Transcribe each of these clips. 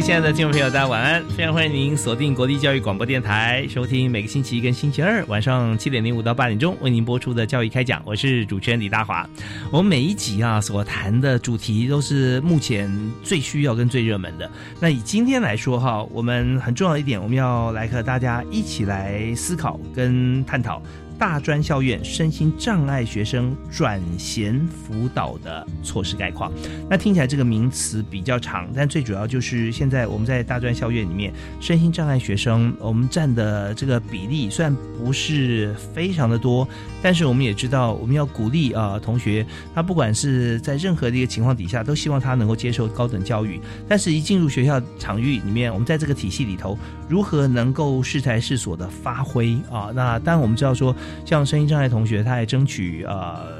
亲爱的听众朋友，大家晚安！非常欢迎您锁定国立教育广播电台，收听每个星期一跟星期二晚上七点零五到八点钟为您播出的教育开讲。我是主持人李大华。我们每一集啊所谈的主题都是目前最需要跟最热门的。那以今天来说哈，我们很重要一点，我们要来和大家一起来思考跟探讨。大专校院身心障碍学生转衔辅导的措施概况，那听起来这个名词比较长，但最主要就是现在我们在大专校院里面，身心障碍学生我们占的这个比例虽然不是非常的多，但是我们也知道我们要鼓励啊同学，他不管是在任何的一个情况底下，都希望他能够接受高等教育，但是一进入学校场域里面，我们在这个体系里头如何能够适才适所的发挥啊？那当然我们知道说。像声音障碍同学，他还争取呃。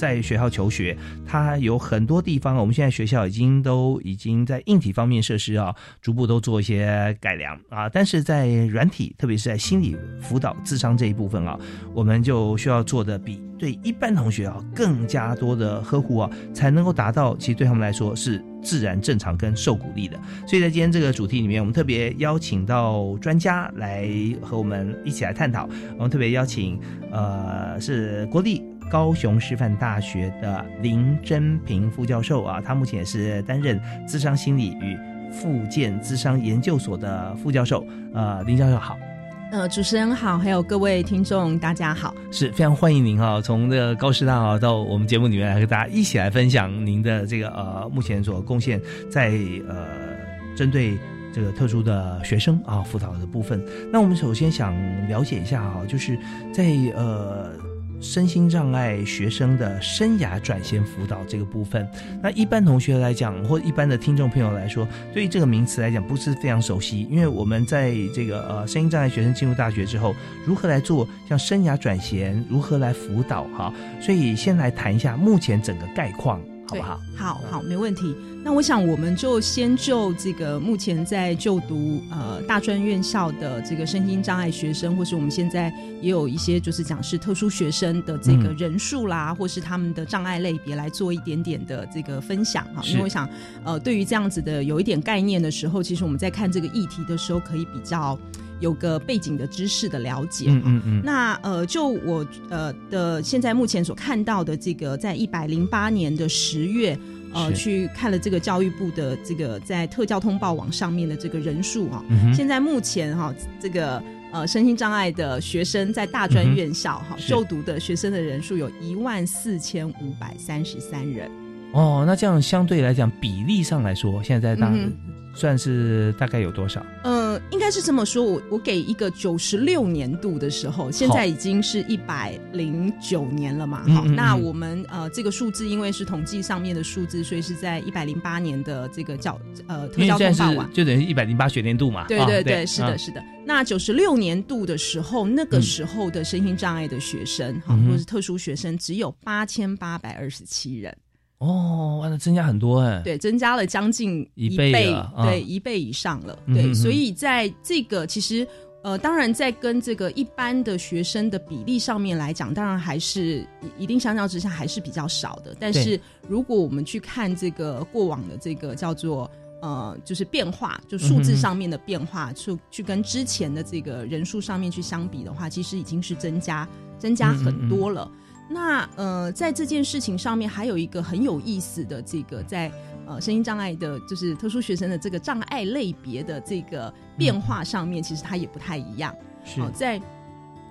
在学校求学，它有很多地方，我们现在学校已经都已经在硬体方面设施啊，逐步都做一些改良啊。但是在软体，特别是在心理辅导、智商这一部分啊，我们就需要做的比对一般同学啊更加多的呵护啊，才能够达到其实对他们来说是自然、正常跟受鼓励的。所以在今天这个主题里面，我们特别邀请到专家来和我们一起来探讨。我们特别邀请呃是国立。高雄师范大学的林真平副教授啊，他目前也是担任智商心理与复健智商研究所的副教授。呃，林教授好，呃，主持人好，还有各位听众大家好，是非常欢迎您哈，从这个高师大啊到我们节目里面来和大家一起来分享您的这个呃目前所贡献在呃针对这个特殊的学生啊辅导的部分。那我们首先想了解一下哈，就是在呃。身心障碍学生的生涯转型辅导这个部分，那一般同学来讲，或一般的听众朋友来说，对于这个名词来讲不是非常熟悉，因为我们在这个呃身心障碍学生进入大学之后，如何来做像生涯转型，如何来辅导哈，所以先来谈一下目前整个概况，好不好？好好，没问题。那我想，我们就先就这个目前在就读呃大专院校的这个身心障碍学生，或是我们现在也有一些就是讲是特殊学生的这个人数啦，或是他们的障碍类别来做一点点的这个分享哈。因为我想，呃，对于这样子的有一点概念的时候，其实我们在看这个议题的时候，可以比较有个背景的知识的了解。嗯嗯嗯。那呃，就我呃的现在目前所看到的这个，在一百零八年的十月。呃，去看了这个教育部的这个在特教通报网上面的这个人数啊，现在目前哈，这个呃身心障碍的学生在大专院校哈就读的学生的人数有一万四千五百三十三人。哦，那这样相对来讲比例上来说，现在在大。算是大概有多少？呃，应该是这么说，我我给一个九十六年度的时候，现在已经是一百零九年了嘛。好，那我们呃这个数字因为是统计上面的数字，所以是在一百零八年的这个教呃特教通报网，就等于一百零八学年度嘛。对对对，是的，是的。那九十六年度的时候，那个时候的身心障碍的学生哈，或是特殊学生，只有八千八百二十七人。哦，那增加很多哎，对，增加了将近一倍，对，一倍以上了，对，所以在这个其实呃，当然在跟这个一般的学生的比例上面来讲，当然还是一定相较之下还是比较少的。但是如果我们去看这个过往的这个叫做呃，就是变化，就数字上面的变化，去去跟之前的这个人数上面去相比的话，其实已经是增加增加很多了。那呃，在这件事情上面还有一个很有意思的这个，在呃身心障碍的，就是特殊学生的这个障碍类别的这个变化上面，其实它也不太一样。是好，在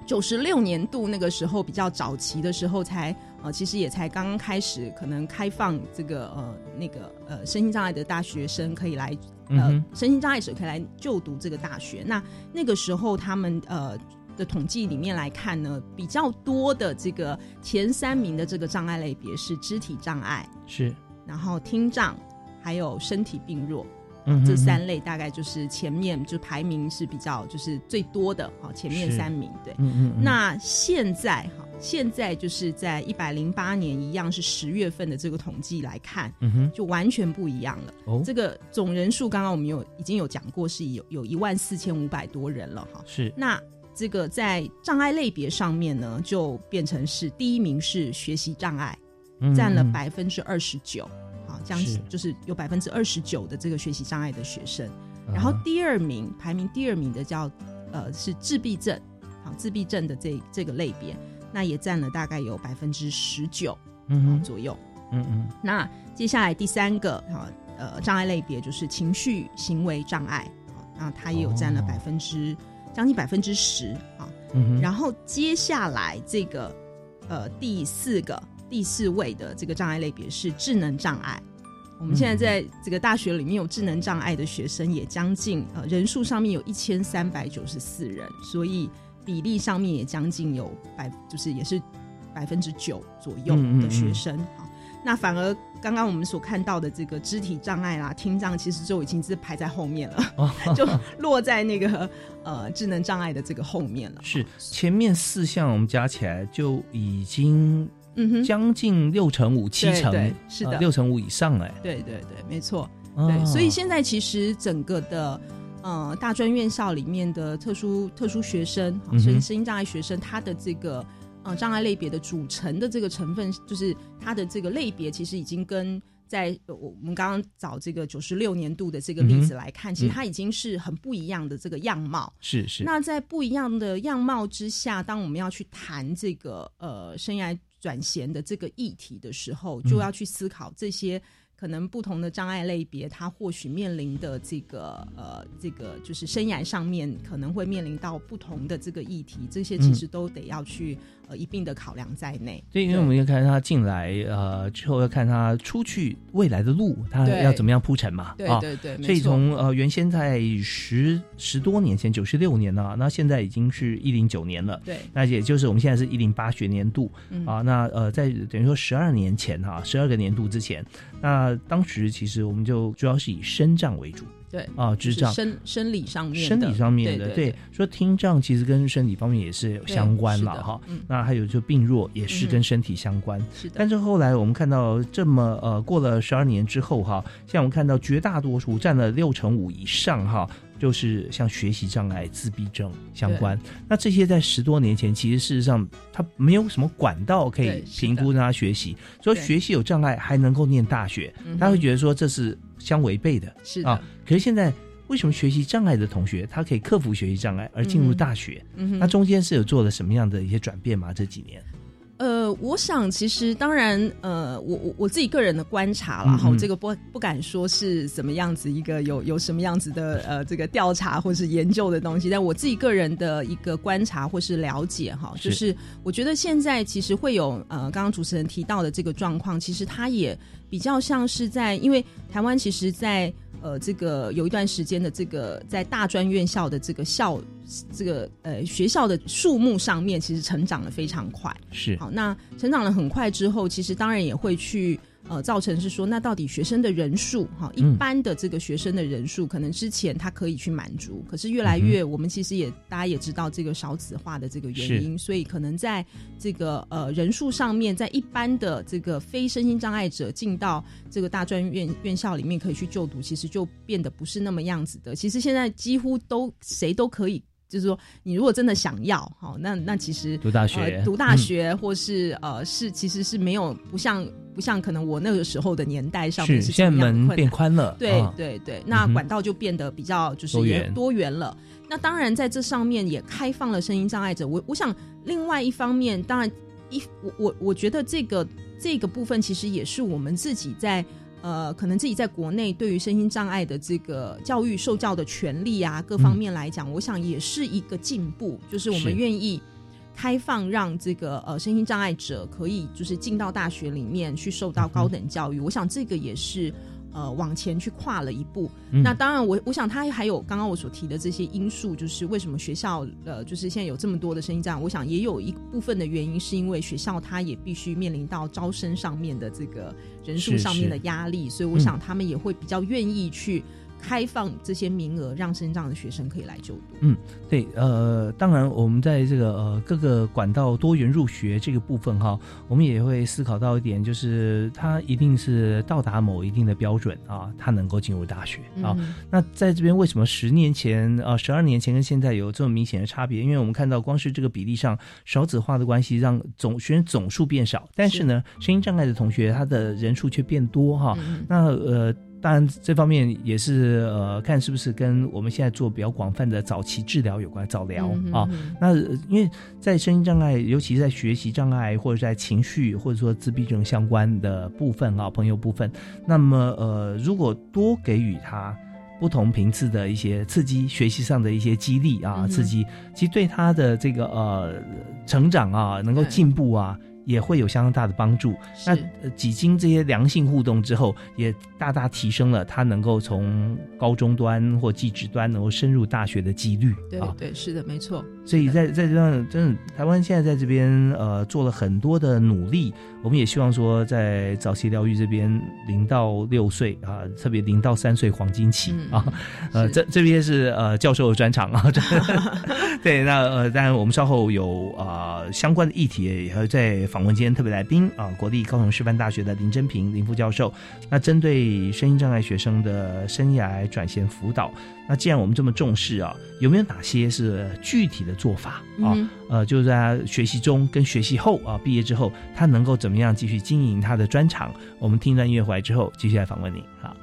九十六年度那个时候比较早期的时候才，呃，其实也才刚刚开始，可能开放这个呃那个呃身心障碍的大学生可以来呃身心障碍者可以来就读这个大学。那那个时候他们呃的统计里面来看呢，比较多的这个前三名的这个障碍类别是肢体障碍，是，然后听障，还有身体病弱。嗯这三类大概就是前面就排名是比较就是最多的，哈，前面三名对。嗯嗯嗯，那现在哈，现在就是在一百零八年一样是十月份的这个统计来看，嗯哼就完全不一样了。哦这个总人数刚刚我们有已经有讲过，是有有一万四千五百多人了哈。是那这个在障碍类别上面呢，就变成是第一名是学习障碍，占了百分之二十九，好，这样是。就是有百分之二十九的这个学习障碍的学生。嗯。然后第二名排名第二名的叫呃是自闭症，好自闭症的这这个类别，那也占了大概有百分之十九嗯左右。嗯嗯。那接下来第三个哈呃障碍类别就是情绪行为障碍，好，那它也有占了哦。百分之、将近百分之十啊。嗯，然后接下来这个呃第四个第四位的这个障碍类别是智能障碍。我们现在在这个大学里面有智能障碍的学生也将近呃人数上面有一千三百九十四人，所以比例上面也将近有百就是也是百分之九左右的学生啊。那反而刚刚我们所看到的这个肢体障碍啦、听障，其实就已经是排在后面了，哦 就落在那个呃智能障碍的这个后面了。是前面四项我们加起来就已经嗯哼，将近六成五、七成，对是的。呃六成五以上哎，对对对，没错。哦对，所以现在其实整个的呃大专院校里面的特殊特殊学生，好嗯哼。身身心障碍学生，他的这个呃障碍类别的组成的这个成分，就是它的这个类别，其实已经跟在呃我我们刚刚找这个九十六年度的这个例子来看，其实它已经是很不一样的这个样貌。是是，那在不一样的样貌之下，当我们要去谈这个呃生涯转衔的这个议题的时候，就要去思考这些可能不同的障碍类别，他或许面临的这个呃这个就是生涯上面可能会面临到不同的这个议题，这些其实都得要去呃一并的考量在内。对，因为我们要看他进来，呃，之后要看他出去未来的路，他要怎么样铺陈嘛，啊。对对对，所以。从呃原先在十十多年前，九十六年了，那现在已经是一零九年了，对，那也就是我们现在是一零八学年度嗯啊。那呃，在等于说十二年前哈，十二个年度之前，那当时其实我们就主要是以身障为主对啊，智障。就是生生理上面生理上面的，对说听障其实跟身体方面也是对相关了哈。嗯，那还有就病弱也是嗯。跟身体相关，是的，但是后来我们看到这么呃过了十二年之后哈，像我们看到绝大多数占了六成五以上哈，就是像学习障碍、自闭症相关。那这些在十多年前，其实事实上他没有什么管道可以评估让他学习，说对学习有障碍还能够念大学，他会觉得说这是相违背的是的，啊。可是现在为什么学习障碍的同学他可以克服学习障碍而进入嗯大学？嗯哼那中间是有做了什么样的一些转变吗？这几年？呃，我想其实当然，呃，我我我自己个人的观察啦，哈、嗯。嗯这个不不敢说是怎么样子一个有有什么样子的呃这个调查或是研究的东西，但我自己个人的一个观察或是了解哈，就是我觉得现在其实会有呃刚刚主持人提到的这个状况，其实它也比较像是在因为台湾其实在呃这个有一段时间的这个在大专院校的这个校这个呃学校的数目上面，其实成长的非常快。是好，那成长了很快之后，其实当然也会去呃造成是说，那到底学生的人数哈，一嗯般的这个学生的人数，可能之前他可以去满足，可是越来越，我们其实也大家也知道这个少子化的这个原因，所以可能在这个呃人数上面，在一般的这个非身心障碍者进到这个大专院院校里面可以去就读，其实就变得不是那么样子的。其实现在几乎都谁都可以。就是说，你如果真的想要，好，那那其实读大学呃、读大学，或是呃，是其实是没有不像不像可能我那个时候的年代上面是，现在门变宽了，对啊对对，那管道就变得比较就是也多元多元了。那当然在这上面也开放了声音障碍者。我我想另外一方面，当然一我我我觉得这个这个部分其实也是我们自己在呃，可能自己在国内对于身心障碍的这个教育受教的权利啊，各方面来讲，我想也是一个进步，就是我们愿意开放让这个呃身心障碍者可以就是进到大学里面去受到高等教育，我想这个也是。呃，往前去跨了一步。嗯那当然我，我想他还有刚刚我所提的这些因素，就是为什么学校呃，就是现在有这么多的声音这样，我想也有一部分的原因，是因为学校它也必须面临到招生上面的这个人数上面的压力，所以我想他们也会比较愿意去开放这些名额，让身障的学生可以来就读。嗯对，呃，当然，我们在这个呃各个管道多元入学这个部分哈，我们也会思考到一点，就是他一定是到达某一定的标准啊，他能够进入大学啊。嗯那在这边为什么十年前啊、十二年前跟现在有这么明显的差别？因为我们看到光是这个比例上少子化的关系，让总学生总数变少，但是呢，声音障碍的同学他的人数却变多哈。嗯那呃，当然这方面也是呃，看是不是跟我们现在做比较广泛的早期治疗有关，早疗、啊。那呃因为在声音障碍，尤其是在学习障碍或者在情绪或者说自闭症相关的部分啊，朋友部分，那么呃，如果多给予他。不同频次的一些刺激，学习上的一些激励啊，刺激，其实对他的这个呃成长啊，能够对进步啊，也会有相当大的帮助。那呃几经这些良性互动之后，也大大提升了他能够从高中端或技职端能够深入大学的几率啊。对对，是的，没错。所以在在这样，真的台湾现在在这边呃做了很多的努力，我们也希望说在早期疗愈这边零到六岁啊，特别零到三岁黄金期、嗯啊，呃这这边是呃教授的专场啊，这 对，那呃当然我们稍后有啊、呃相关的议题也会在访问今天特别来宾啊，国立高雄师范大学的林真平林副教授，那针对声音障碍学生的生涯转型辅导。那既然我们这么重视啊，有没有哪些是具体的做法啊？嗯呃，就是在他学习中跟学习后啊，毕业之后，他能够怎么样继续经营他的专长？我们听一段音乐回来之后，继续来访问您。好。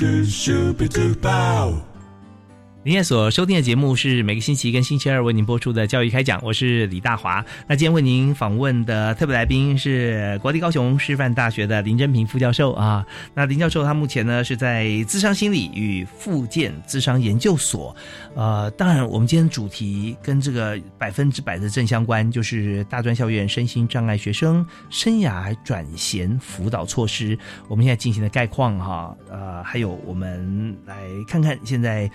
Doo shooby doo bow. 您现在所收听的节目是每个星期一跟星期二为您播出的教育开讲，我是李大华。那今天为您访问的特别来宾是国立高雄师范大学的林真平副教授啊。那林教授他目前呢是在智商心理与复健智商研究所。呃，当然我们今天主题跟这个百分之百的正相关，就是大专校院身心障碍学生生涯转衔辅导措施。我们现在进行的概况哈，呃，还有我们来看看现在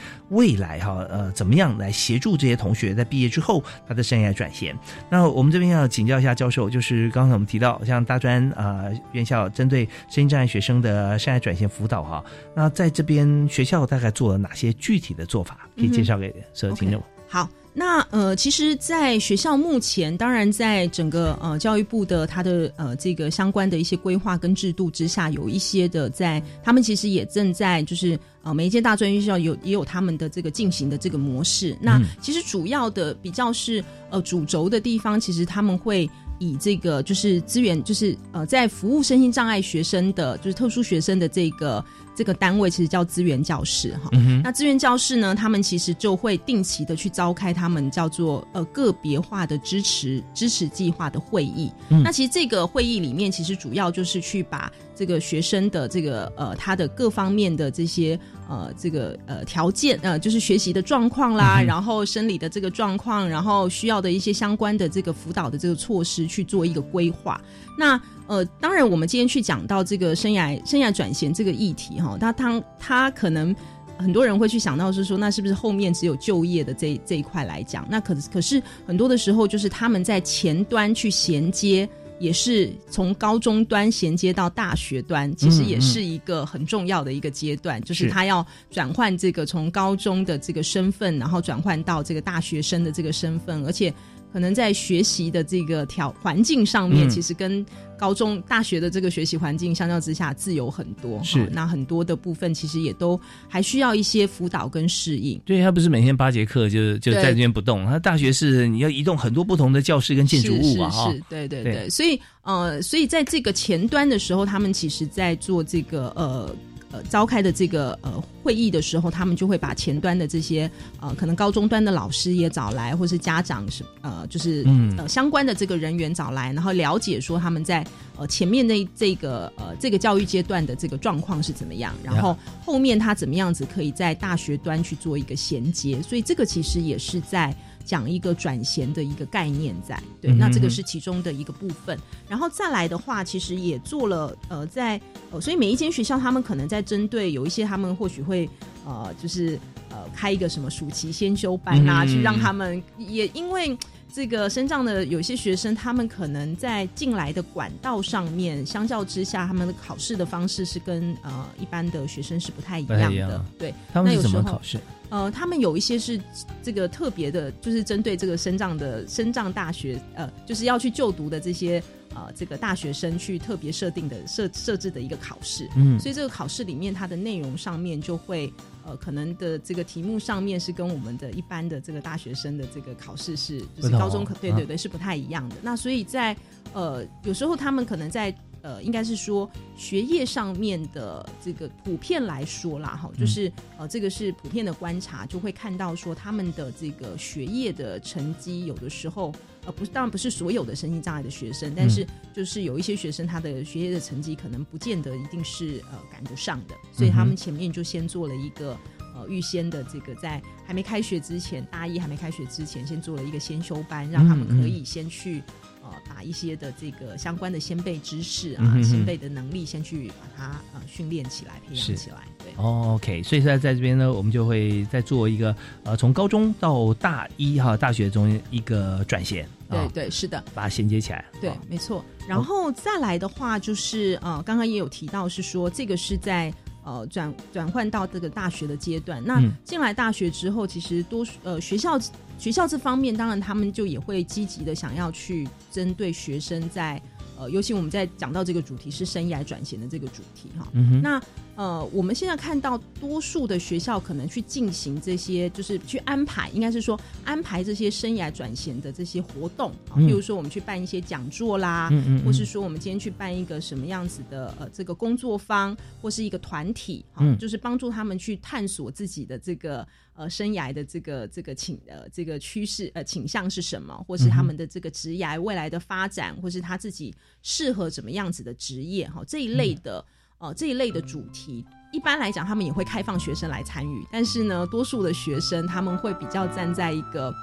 未来哈，呃，怎么样来协助这些同学在毕业之后他的生涯转型。那我们这边要请教一下教授，就是刚才我们提到像大专啊、呃、院校针对身心障碍学生的生涯转型辅导哈，那在这边学校大概做了哪些具体的做法，可以介绍给所有听众？好，那呃，其实，在学校目前，当然在整个呃教育部的它的呃这个相关的一些规划跟制度之下，有一些的在他们其实也正在就是呃每一间大专院校有也有他们的这个进行的这个模式。那其实主要的比较是呃主轴的地方，其实他们会以这个就是资源，就是呃，在服务身心障碍学生的，就是特殊学生的这个这个单位，其实叫资源教室哈。嗯那资源教室呢，他们其实就会定期的去召开他们叫做呃个别化的支持支持计划的会议。嗯那其实这个会议里面，其实主要就是去把这个学生的这个呃他的各方面的这些呃这个呃条件呃就是学习的状况啦，嗯然后生理的这个状况，然后需要的一些相关的这个辅导的这个措施去做一个规划。那呃，当然我们今天去讲到这个生涯生涯转型这个议题哈，他他他可能。很多人会去想到是说，那是不是后面只有就业的这这一块来讲？那可可是很多的时候，就是他们在前端去衔接，也是从高中端衔接到大学端，其实也是一个很重要的一个阶段，就是是他要转换这个从高中的这个身份，然后转换到这个大学生的这个身份，而且可能在学习的这个条环境上面，嗯其实跟高中、大学的这个学习环境相较之下自由很多。是哈那很多的部分其实也都还需要一些辅导跟适应。对他不是每天八节课就就对在这边不动，他大学是你要移动很多不同的教室跟建筑物啊，哈是对对对，所以呃，所以在这个前端的时候，他们其实在做这个呃。呃，召开的这个呃会议的时候，他们就会把前端的这些呃，可能高中端的老师也找来，或是家长是呃，就是、嗯呃相关的这个人员找来，然后了解说他们在呃前面那这个呃这个教育阶段的这个状况是怎么样，然后后面他怎么样子可以在大学端去做一个衔接，所以这个其实也是在讲一个转衔的一个概念在，对，那这个是其中的一个部分。然后再来的话，其实也做了呃，在呃，所以每一间学校他们可能在针对有一些他们或许会呃，就是呃开一个什么暑期先修班啊，嗯去让他们也因为。这个身障的有些学生，他们可能在进来的管道上面，相较之下，他们的考试的方式是跟呃一般的学生是不太一样的。对，他们有时么考试？呃，他们有一些是这个特别的，就是针对这个身障的身障大学，呃，就是要去就读的这些呃这个大学生去特别设定的设设置的一个考试。嗯所以这个考试里面，它的内容上面就会呃，可能的这个题目上面是跟我们的一般的这个大学生的这个考试是，就是高中哦可对对对是不太一样的。那所以在呃有时候他们可能在呃应该是说学业上面的这个普遍来说啦，哈，就是、呃这个是普遍的观察，就会看到说他们的这个学业的成绩有的时候。呃，不是，当然不是所有的身心障碍的学生，但是就是有一些学生他的学业的成绩可能不见得一定是呃赶得上的，所以他们前面就先做了一个呃预先的这个在还没开学之前，大一还没开学之前，先做了一个先修班，让他们可以先去呃把一些的这个相关的先辈知识啊、先辈的能力先去把它呃训练起来、培养起来，对。哦，OK，所以在在这边呢，我们就会再做一个呃，从高中到大一哈，大学中一个转衔，啊，对对，是的，把它衔接起来。对啊，没错。然后再来的话，就是呃，刚刚也有提到是说，这个是在呃转转换到这个大学的阶段。那嗯进来大学之后，其实多数呃学校学校这方面，当然他们就也会积极的想要去针对学生在呃，尤其我们在讲到这个主题是生涯转型的这个主题哈。嗯，那呃，我们现在看到多数的学校可能去进行这些，就是去安排，应该是说安排这些生涯转型的这些活动啊，嗯譬如说我们去办一些讲座啦，嗯嗯嗯或是说我们今天去办一个什么样子的呃这个工作坊，或是一个团体啊，嗯就是帮助他们去探索自己的这个呃生涯的这个这个倾呃这个趋势呃倾向是什么，或是他们的这个职业未来的发展，或是他自己适合怎么样子的职业哈这一类的。呃这一类的主题，一般来讲，他们也会开放学生来参与，但是呢，多数的学生他们会比较站在一个。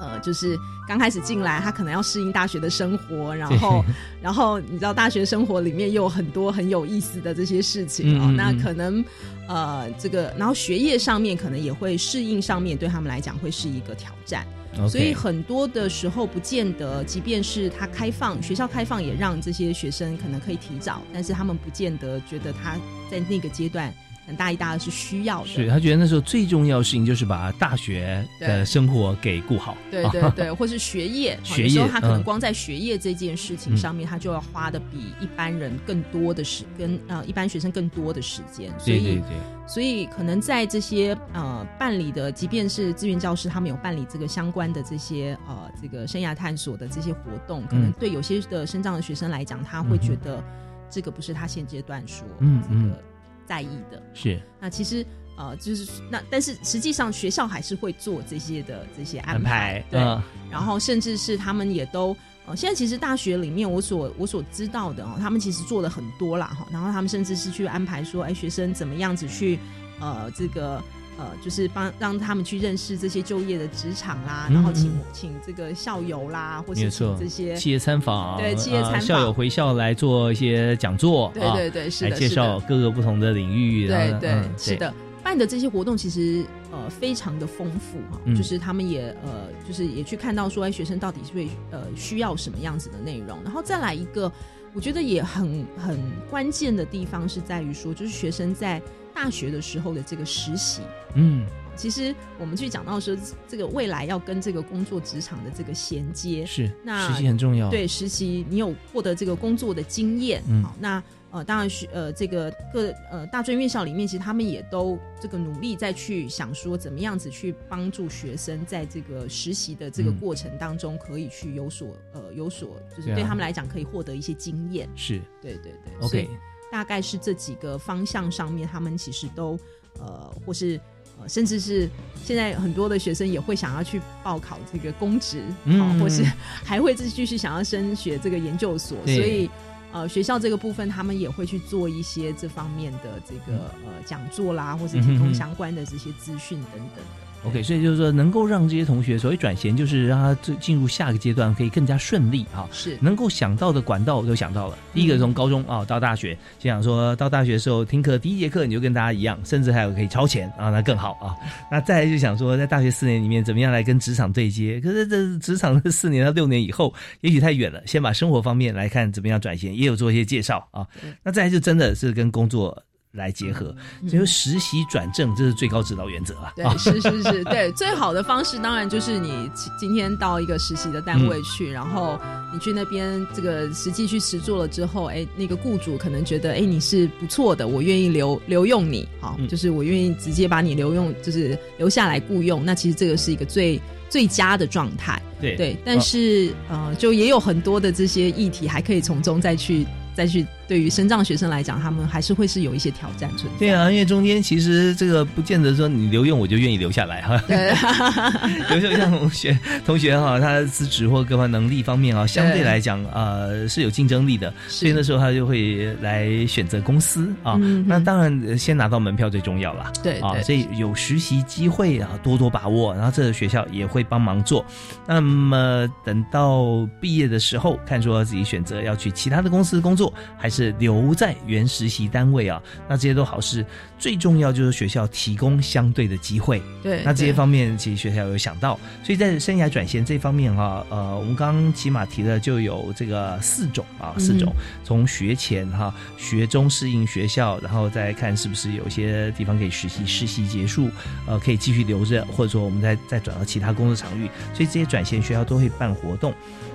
呃，就是刚开始进来，他可能要适应大学的生活，然后，然后你知道大学生活里面又有很多很有意思的这些事情哦，嗯嗯嗯那可能呃，这个然后学业上面可能也会适应上面对他们来讲会是一个挑战。所以很多的时候不见得，即便是他开放学校开放，也让这些学生可能可以提早，但是他们不见得觉得他在那个阶段很大一大二是需要的。是他觉得那时候最重要的事情就是把大学的生活给顾好，对对对，或是学业，学业时候他可能嗯。光在学业这件事情上面，他就要花的比一般人更多的时，跟呃一般学生更多的时间，所以对对对，所以可能在这些呃办理的，即便是志愿教师，他们有办理这个相关的这些呃这个生涯探索的这些活动，可能嗯。对有些的身障的学生来讲，他会觉得这个不是他现阶段说嗯嗯这个在意的。是那其实呃就是那，但是实际上学校还是会做这些的这些安安排，对，嗯然后甚至是他们也都。呃，现在其实大学里面，我所我所知道的哦，他们其实做了很多啦哈，然后他们甚至是去安排说，哎，学生怎么样子去，呃，这个呃，就是帮让他们去认识这些就业的职场啦，嗯然后请嗯。请这个校友啦，或是没错请这些，企业参访，对企业参访呃校友回校来做一些讲座，啊对对对，是的，来介，绍各个不同的领域，对对嗯是的，办的这些活动其实呃非常的丰富哈、嗯。就是他们也呃就是也去看到说，哎，学生到底是会呃需要什么样子的内容，然后再来一个，我觉得也很很关键的地方是在于说，就是学生在大学的时候的这个实习。嗯其实我们去讲到说，这个未来要跟这个工作职场的这个衔接，是那实习很重要，对实习，你有获得这个工作的经验，嗯。好，那呃，当然是呃，这个各呃大专院校里面，其实他们也都这个努力再去想说，怎么样子去帮助学生在这个实习的这个嗯。过程当中，可以去有所呃有所，就是对他们来讲可以获得一些经验，是。对对对。OK，大概是这几个方向上面，他们其实都呃，或是呃，甚至是现在很多的学生也会想要去报考这个公职，嗯好或是 还会继续想要升学这个研究所，所以。呃，学校这个部分，他们也会去做一些这方面的这个呃讲座啦，或是提供相关的这些资讯等等的。OK，所以就是说，能够让这些同学所谓转衔，就是让他进进入下个阶段可以更加顺利啊。是能够想到的管道我都想到了。第一个从高中啊到大学，就想说到大学的时候听课第一节课你就跟大家一样，甚至还有可以超前啊，那更好啊。那再来就想说在大学四年里面怎么样来跟职场对接？可是这职场这四年到六年以后，也许太远了，先把生活方面来看怎么样转型，也有做一些介绍啊。那再来就真的是跟工作。来结合，就是实习转正，这是最高指导原则啊。对，是是是，对，最好的方式当然就是你今今天到一个实习的单嗯位去，然后你去那边这个实际去实做了之后，哎，那个雇主可能觉得，哎，你是不错的，我愿意留留用你，好，嗯。就是我愿意直接把你留用，就是留下来雇佣，那其实这个是一个最最佳的状态，对。对，但是、呃，就也有很多的这些议题还可以从中再去再去，对于深藏学生来讲，他们还是会是有一些挑战存在。对啊，因为中间其实这个不见得说你留用我就愿意留下来哈。对，有时候像同学同学哈，他的资质或各方能力方面啊，相对对来讲呃是有竞争力的，所以那时候他就会来选择公司啊。嗯那当然呃先拿到门票最重要啦。啊，对啊所以有实习机会啊，多多把握。然后这个学校也会帮忙做。那么等到毕业的时候，看说自己选择要去其他的公司工作，还是留在原实习单位啊，那这些都好事。最重要就是学校提供相对的机会。对，那这些方面其实学校有想到，所以在生涯转型这方面哈、呃，我们刚刚起码提的就有这个四种啊，嗯四种，从学前哈、学中适应学校，然后再看是不是有些地方可以实习，实习结束，呃，可以继续留着，或者说我们再再转到其他工作场域，所以这些转型学校都会办活动。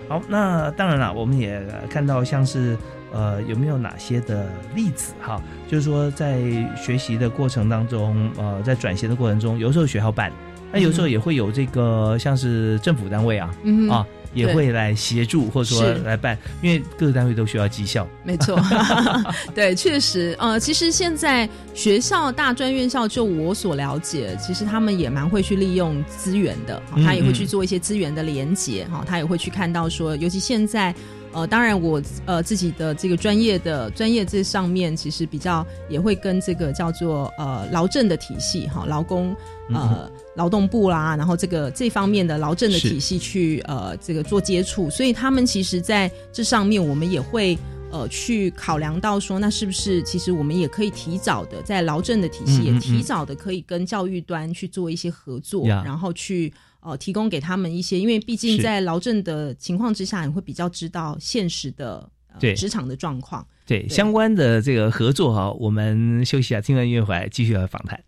好，那当然了，我们也看到像是呃有没有哪些的例子哈，就是说在学习的过程当中，呃，在转型的过程中，有时候学校办，那有时候也会有这个像是政府单位啊、嗯啊，也会来协助或者说来办，因为各个单位都需要绩效。没错，对，确实，呃，其实现在学校大专院校，就我所了解，其实他们也蛮会去利用资源的，他也会嗯去做一些资源的连接，哈，他也会去看到说，尤其现在。呃，当然我呃自己的这个专业的专业这上面，其实比较也会跟这个叫做呃劳政的体系哈，劳工嗯呃劳动部啦，然后这个这方面的劳政的体系去呃这个做接触，所以他们其实在这上面，我们也会呃去考量到说，那是不是其实我们也可以提早的在劳政的体系也提早的可以跟教育端去做一些合作，呀。然后去。呃，提供给他们一些，因为毕竟在劳政的情况之下，你会比较知道现实的、呃对。职场的状况，对。相关的这个合作哈，我们休息一下，听完音乐回来继续来访谈。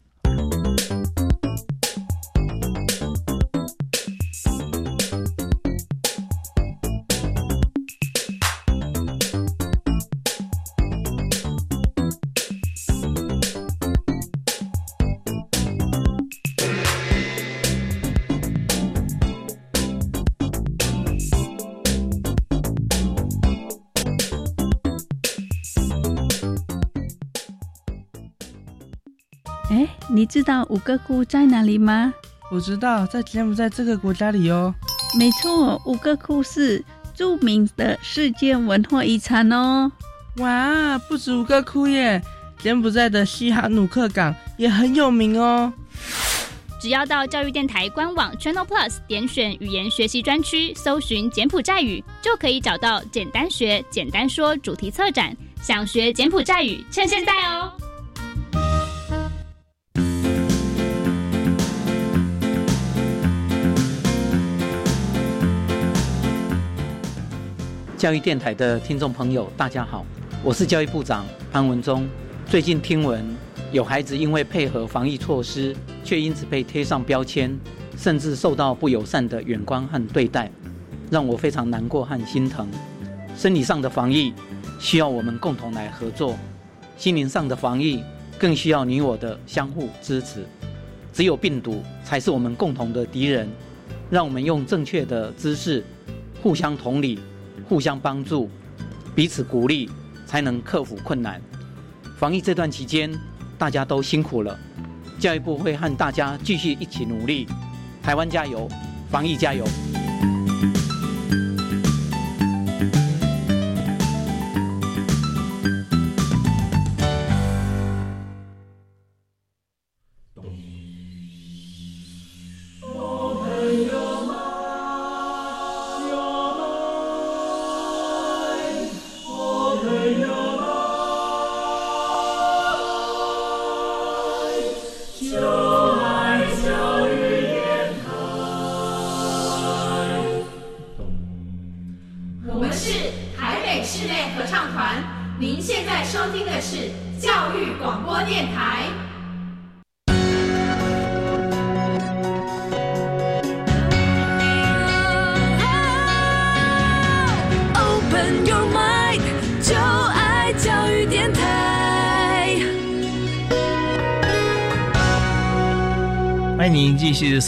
知道五个窟在哪里吗？我知道，在柬埔寨这个国家里哦。没错，五个窟是著名的世界文化遗产哦。哇，不止五个窟耶！柬埔寨的西哈努克港也很有名哦。只要到教育电台官网 Channel Plus 点选语言学习专区，搜寻柬埔寨语，就可以找到“简单学、简单说”主题策展。想学柬埔寨语，趁现在哦！教育电台的听众朋友，大家好，我是教育部长潘文忠。最近听闻有孩子因为配合防疫措施，却因此被贴上标签，甚至受到不友善的眼光和对待，让我非常难过和心疼。生理上的防疫需要我们共同来合作，心灵上的防疫更需要你我的相互支持。只有病毒才是我们共同的敌人，让我们用正确的姿势，互相同理。互相帮助，彼此鼓励，才能克服困难。防疫这段期间，大家都辛苦了。教育部会和大家继续一起努力。台湾加油，防疫加油！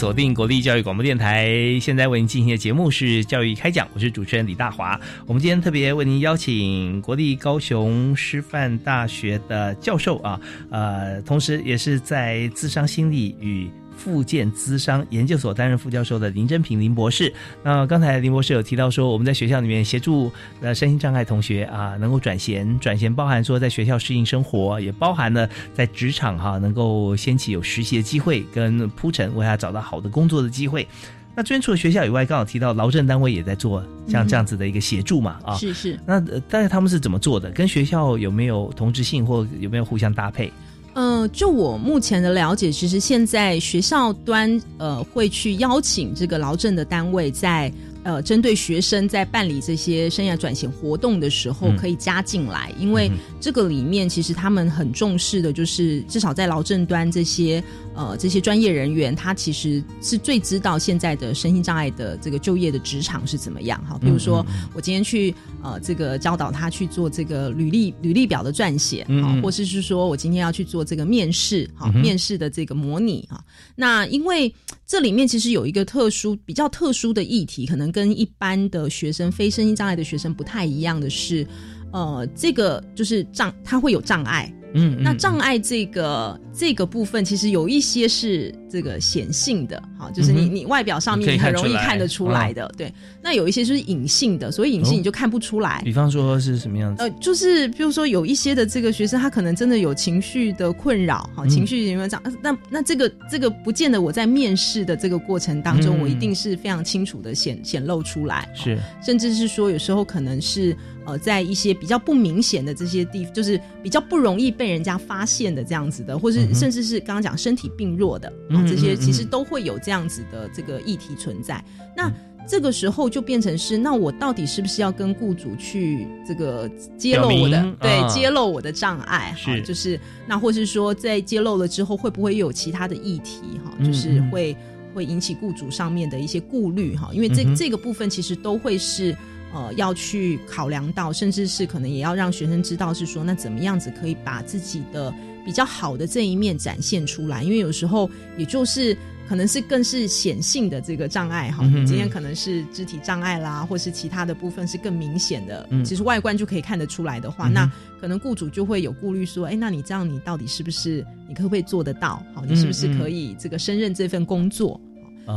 锁定国立教育广播电台，现在为您进行的节目是教育开讲，我是主持人李大华。我们今天特别为您邀请国立高雄师范大学的教授啊，呃，同时也是在智商心理与复健资商研究所担任副教授的林真平林博士。那刚才林博士有提到说，我们在学校里面协助呃身心障碍同学啊，能够转衔，转衔包含说在学校适应生活，也包含了在职场哈、能够掀起有实习的机会跟铺陈，为他找到好的工作的机会。那这边除了学校以外，刚好提到劳政单位也在做像这样子的一个协助嘛啊，是是。那呃大概他们是怎么做的？跟学校有没有同质性，或有没有互相搭配？呃，就我目前的了解，其实现在学校端呃会去邀请这个劳政的单位在。呃，针对学生在办理这些生涯转型活动的时候，嗯可以加进来，因为这个里面其实他们很重视的，就是至少在劳政端这些呃这些专业人员，他其实是最知道现在的身心障碍的这个就业的职场是怎么样哈。比如说，我今天去呃这个教导他去做这个履历履历表的撰写，嗯啊，或是是说我今天要去做这个面试，哈，面试的这个模拟啊。那因为这里面其实有一个特殊、比较特殊的议题，可能跟一般的学生、非身心障碍的学生不太一样的是，呃，这个就是障，他会有障碍。嗯那障碍这个这个部分，其实有一些是这个显性的，哈，就是你嗯你外表上面很容易看得出来的，对。那有一些就是隐性的，所以隐性你就看不出来。比方说是什么样子？呃，就是比如说有一些的这个学生，他可能真的有情绪的困扰，哈，嗯情绪有没有这样？呃那那这个这个不见得我在面试的这个过程当中，嗯我一定是非常清楚的显显露出来，是甚至是说有时候可能是呃在一些比较不明显的这些地，就是比较不容易被人家发现的这样子的，或是甚至是刚刚讲身体病弱的啊、嗯这些其实都会有这样子的这个议题存在。那这个时候就变成是，那我到底是不是要跟雇主去这个揭露我的对、啊揭露我的障碍？哈就是那或是说在揭露了之后，会不会又有其他的议题？哈，嗯就是嗯会、会引起雇主上面的一些顾虑哈，因为这、嗯这个部分其实都会是。呃，要去考量到，甚至是可能也要让学生知道，是说那怎么样子可以把自己的比较好的这一面展现出来，因为有时候也就是可能是更是显性的这个障碍哈，你今天可能是肢体障碍啦，或是其他的部分是更明显的，嗯其实外观就可以看得出来的话，嗯那可能雇主就会有顾虑说，哎，那你这样你到底是不是你可不可以做得到？好，你是不是可以这个胜任这份工作？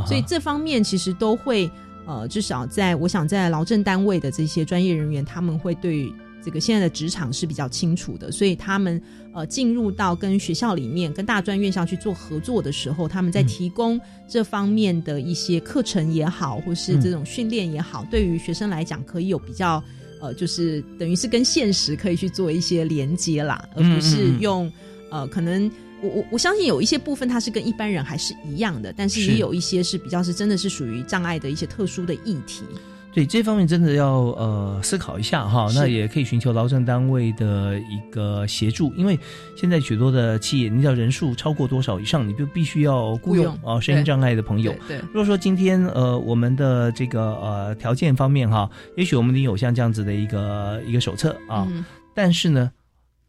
所以这方面其实都会呃，至少在我想在劳政单位的这些专业人员，他们会对这个现在的职场是比较清楚的，所以他们呃进入到跟学校里面、跟大专院校去做合作的时候，他们在嗯提供这方面的一些课程也好，或是这种训练也好，对于学生来讲可以有比较呃，就是等于是跟现实可以去做一些连接啦，而不是嗯嗯嗯用呃可能。我我我相信有一些部分它是跟一般人还是一样的，但是是也有一些是比较是真的是属于障碍的一些特殊的议题。对这方面真的要呃思考一下哈，那也可以寻求劳政单位的一个协助，因为现在许多的企业，你只要人数超过多少以上，你就必须要雇佣啊身心障碍的朋友。对对如果说今天呃我们的这个呃条件方面哈，也许我们已经有像这样子的一个一个手册啊，嗯但是呢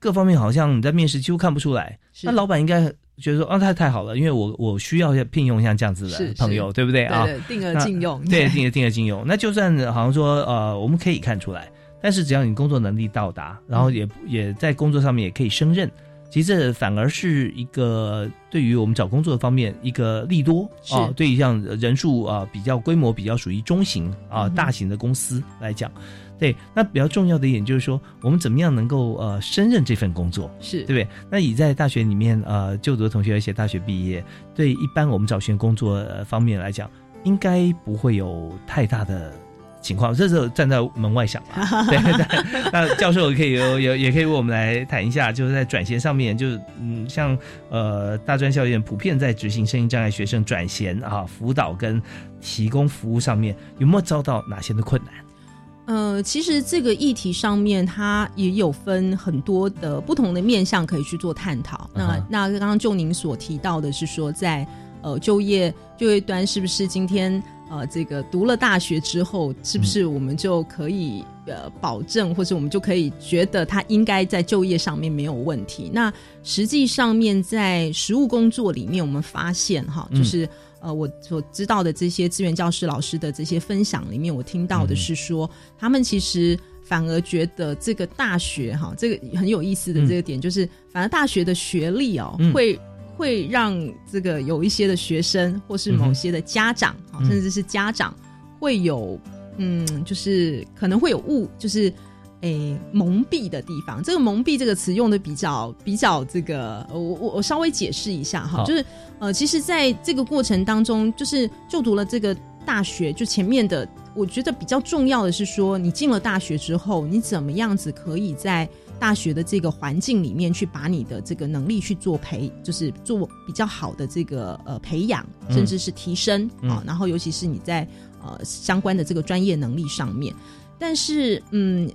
各方面好像你在面试几乎看不出来，那老板应该觉得说啊太太好了，因为我我需要聘用像这样子的朋友，对不对啊？定额那禁用对，定额定额禁用。那就算好像说呃，我们可以看出来，但是只要你工作能力到达，然后也、也在工作上面也可以胜任，其实这反而是一个对于我们找工作的方面一个利多啊。对于像人数啊比较规模比较属于中型啊、嗯大型的公司来讲。对，那比较重要的一点就是说，我们怎么样能够呃胜任这份工作，是对不对？那以在大学里面呃就读的同学，而且大学毕业，对一般我们找寻工作呃方面来讲，应该不会有太大的情况。这时候站在门外想嘛，对对。那教授也可以有有也可以为我们来谈一下，就是在转衔上面，就是嗯，像呃大专校院普遍在执行声音障碍学生转衔啊辅导跟提供服务上面，有没有遭到哪些的困难？呃，其实这个议题上面，它也有分很多的不同的面向可以去做探讨。那、那刚刚就您所提到的是说在，呃就业就业端是不是今天呃这个读了大学之后，是不是我们就可以、呃保证，或者我们就可以觉得他应该在就业上面没有问题？那实际上面在实务工作里面，我们发现哈，嗯就是。呃，我所知道的这些资源教师老师的这些分享里面，我听到的是说，他们其实反而觉得这个大学哈，这个很有意思的这个点，就是、反而大学的学历哦，嗯。会会让这个有一些的学生或是某些的家长啊、嗯。甚至是家长会有嗯，就是可能会有误，就是。诶，蒙蔽的地方，这个“蒙蔽”这个词用的比较比较这个，我我我稍微解释一下哈，就是呃，其实在这个过程当中，就是就读了这个大学，就前面的，我觉得比较重要的是说，你进了大学之后，你怎么样子可以在大学的这个环境里面去把你的这个能力去做培，就是做比较好的这个呃培养，嗯。甚至是提升嗯。啊、然后尤其是你在呃相关的这个专业能力上面，但是嗯，